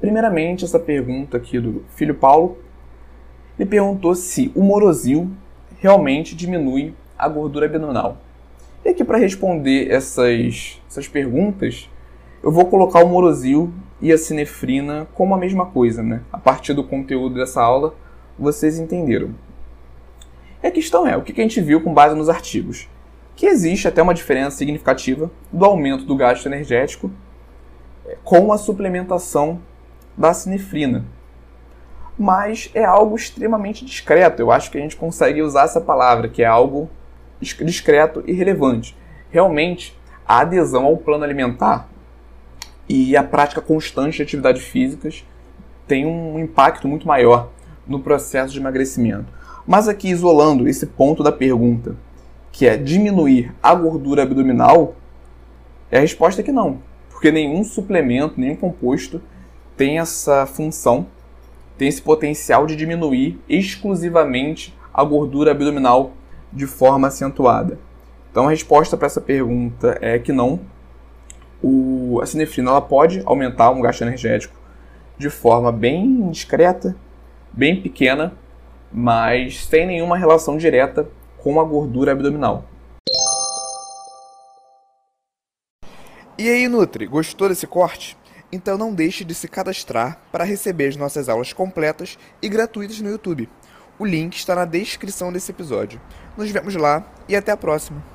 Primeiramente, essa pergunta aqui do filho Paulo, ele perguntou se o morosil realmente diminui a gordura abdominal. E aqui para responder essas, essas perguntas, eu vou colocar o morosil e a sinefrina como a mesma coisa, né? A partir do conteúdo dessa aula, vocês entenderam. E a questão é, o que a gente viu com base nos artigos? Que existe até uma diferença significativa do aumento do gasto energético é, com a suplementação da sinefrina. Mas é algo extremamente discreto. Eu acho que a gente consegue usar essa palavra, que é algo discreto e relevante. Realmente, a adesão ao plano alimentar e a prática constante de atividades físicas tem um impacto muito maior no processo de emagrecimento. Mas aqui isolando esse ponto da pergunta, que é diminuir a gordura abdominal, é a resposta é que não, porque nenhum suplemento, nenhum composto tem essa função, tem esse potencial de diminuir exclusivamente a gordura abdominal de forma acentuada. Então a resposta para essa pergunta é que não. O, a sinefrina ela pode aumentar um gasto energético de forma bem discreta, bem pequena, mas sem nenhuma relação direta com a gordura abdominal. E aí, Nutri, gostou desse corte? Então não deixe de se cadastrar para receber as nossas aulas completas e gratuitas no YouTube. O link está na descrição desse episódio. Nos vemos lá e até a próxima!